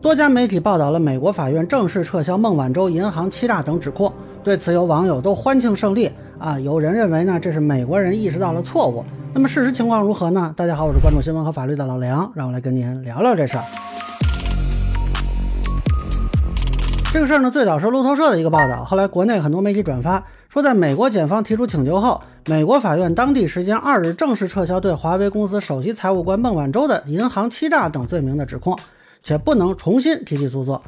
多家媒体报道了美国法院正式撤销孟晚舟银行欺诈等指控，对此有网友都欢庆胜利啊！有人认为呢，这是美国人意识到了错误。那么事实情况如何呢？大家好，我是关注新闻和法律的老梁，让我来跟您聊聊这事儿。这个事儿呢，最早是路透社的一个报道，后来国内很多媒体转发，说在美国检方提出请求后，美国法院当地时间二日正式撤销对华为公司首席财务官孟晚舟的银行欺诈等罪名的指控。且不能重新提起诉讼。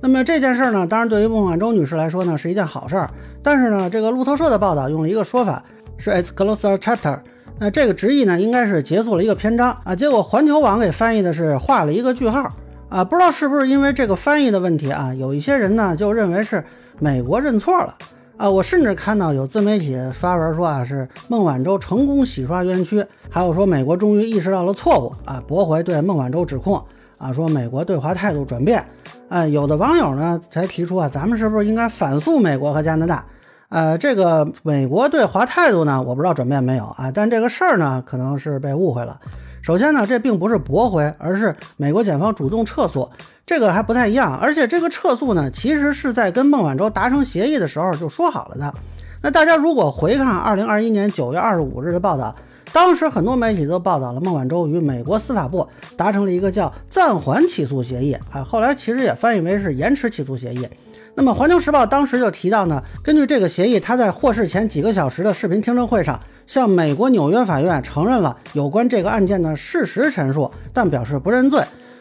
那么这件事儿呢，当然对于孟晚舟女士来说呢，是一件好事儿。但是呢，这个路透社的报道用了一个说法，是 "It's closer chapter"。那这个直译呢，应该是结束了一个篇章啊。结果环球网给翻译的是画了一个句号啊。不知道是不是因为这个翻译的问题啊，有一些人呢就认为是美国认错了啊。我甚至看到有自媒体发文说啊，是孟晚舟成功洗刷冤屈，还有说美国终于意识到了错误啊，驳回对孟晚舟指控。啊，说美国对华态度转变，啊，有的网友呢才提出啊，咱们是不是应该反诉美国和加拿大？呃，这个美国对华态度呢，我不知道转变没有啊，但这个事儿呢，可能是被误会了。首先呢，这并不是驳回，而是美国检方主动撤诉，这个还不太一样。而且这个撤诉呢，其实是在跟孟晚舟达成协议的时候就说好了的。那大家如果回看二零二一年九月二十五日的报道。当时很多媒体都报道了孟晚舟与美国司法部达成了一个叫暂缓起诉协议啊，后来其实也翻译为是延迟起诉协议。那么环球时报当时就提到呢，根据这个协议，他在获释前几个小时的视频听证会上，向美国纽约法院承认了有关这个案件的事实陈述，但表示不认罪。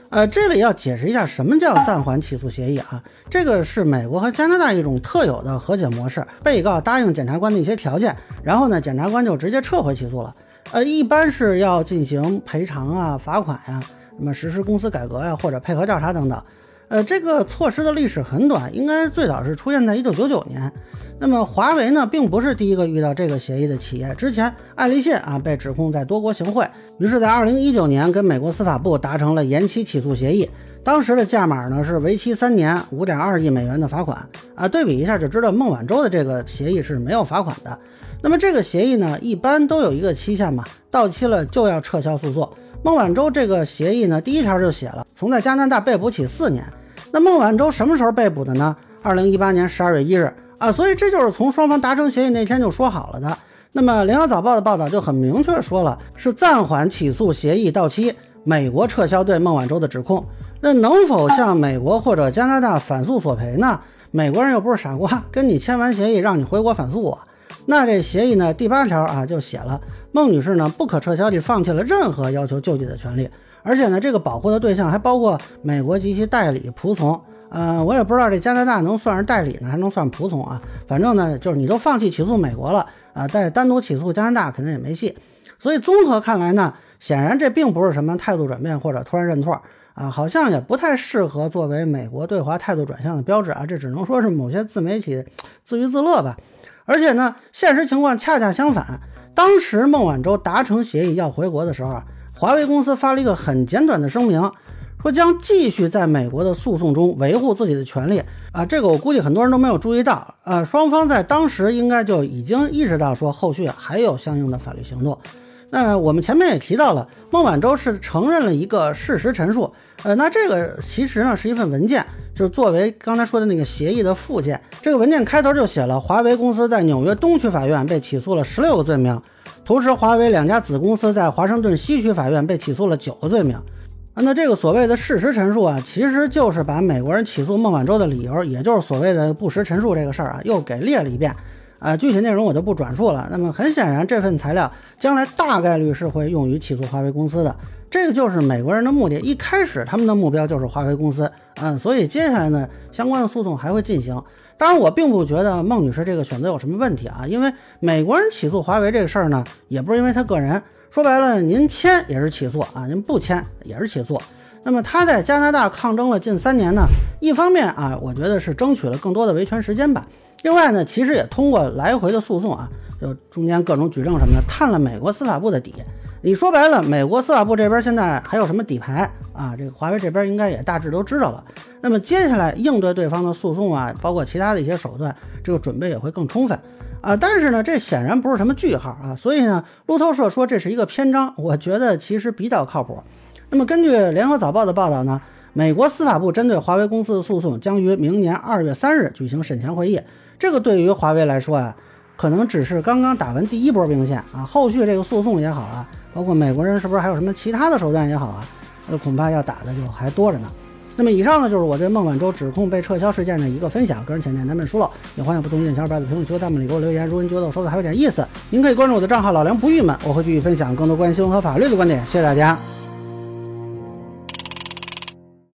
呃，这里要解释一下什么叫暂缓起诉协议啊？这个是美国和加拿大一种特有的和解模式，被告答应检察官的一些条件，然后呢，检察官就直接撤回起诉了。呃，一般是要进行赔偿啊、罚款呀，那么实施公司改革呀，或者配合调查等等。呃，这个措施的历史很短，应该最早是出现在一九九九年。那么华为呢，并不是第一个遇到这个协议的企业。之前爱立信啊被指控在多国行贿，于是，在二零一九年跟美国司法部达成了延期起诉协议。当时的价码呢是为期三年，五点二亿美元的罚款啊。对比一下就知道，孟晚舟的这个协议是没有罚款的。那么这个协议呢，一般都有一个期限嘛，到期了就要撤销诉讼。孟晚舟这个协议呢，第一条就写了从在加拿大被捕起四年。那孟晚舟什么时候被捕的呢？二零一八年十二月一日啊，所以这就是从双方达成协议那天就说好了的。那么联合早报的报道就很明确说了，是暂缓起诉协议到期。美国撤销对孟晚舟的指控，那能否向美国或者加拿大反诉索赔呢？美国人又不是傻瓜，跟你签完协议让你回国反诉我，那这协议呢？第八条啊就写了，孟女士呢不可撤销地放弃了任何要求救济的权利，而且呢这个保护的对象还包括美国及其代理仆从。嗯，我也不知道这加拿大能算是代理呢，还能算仆从啊？反正呢就是你都放弃起诉美国了啊，再单独起诉加拿大肯定也没戏。所以综合看来呢。显然，这并不是什么态度转变或者突然认错啊，好像也不太适合作为美国对华态度转向的标志啊。这只能说是某些自媒体自娱自乐吧。而且呢，现实情况恰恰相反。当时孟晚舟达成协议要回国的时候啊，华为公司发了一个很简短的声明，说将继续在美国的诉讼中维护自己的权利啊。这个我估计很多人都没有注意到啊。双方在当时应该就已经意识到说后续还有相应的法律行动。那我们前面也提到了，孟晚舟是承认了一个事实陈述，呃，那这个其实呢是一份文件，就是作为刚才说的那个协议的附件。这个文件开头就写了，华为公司在纽约东区法院被起诉了十六个罪名，同时华为两家子公司在华盛顿西区法院被起诉了九个罪名。那这个所谓的事实陈述啊，其实就是把美国人起诉孟晚舟的理由，也就是所谓的不实陈述这个事儿啊，又给列了一遍。啊，具体内容我就不转述了。那么很显然，这份材料将来大概率是会用于起诉华为公司的。这个就是美国人的目的。一开始他们的目标就是华为公司，嗯，所以接下来呢，相关的诉讼还会进行。当然，我并不觉得孟女士这个选择有什么问题啊，因为美国人起诉华为这个事儿呢，也不是因为他个人。说白了，您签也是起诉啊，您不签也是起诉。那么他在加拿大抗争了近三年呢，一方面啊，我觉得是争取了更多的维权时间吧。另外呢，其实也通过来回的诉讼啊，就中间各种举证什么的，探了美国司法部的底。你说白了，美国司法部这边现在还有什么底牌啊？这个华为这边应该也大致都知道了。那么接下来应对对方的诉讼啊，包括其他的一些手段，这个准备也会更充分啊。但是呢，这显然不是什么句号啊。所以呢，路透社说这是一个篇章，我觉得其实比较靠谱。那么根据联合早报的报道呢。美国司法部针对华为公司的诉讼将于明年二月三日举行审前会议。这个对于华为来说啊，可能只是刚刚打完第一波兵线啊，后续这个诉讼也好啊，包括美国人是不是还有什么其他的手段也好啊，那恐怕要打的就还多着呢。那么以上呢，就是我对孟晚舟指控被撤销事件的一个分享，个人浅见难免疏漏，也欢迎不同意见小伙伴在评论区弹幕里给我留言。如果您觉得我说的还有点意思，您可以关注我的账号老梁不郁闷，我会继续分享更多关于新闻和法律的观点。谢谢大家。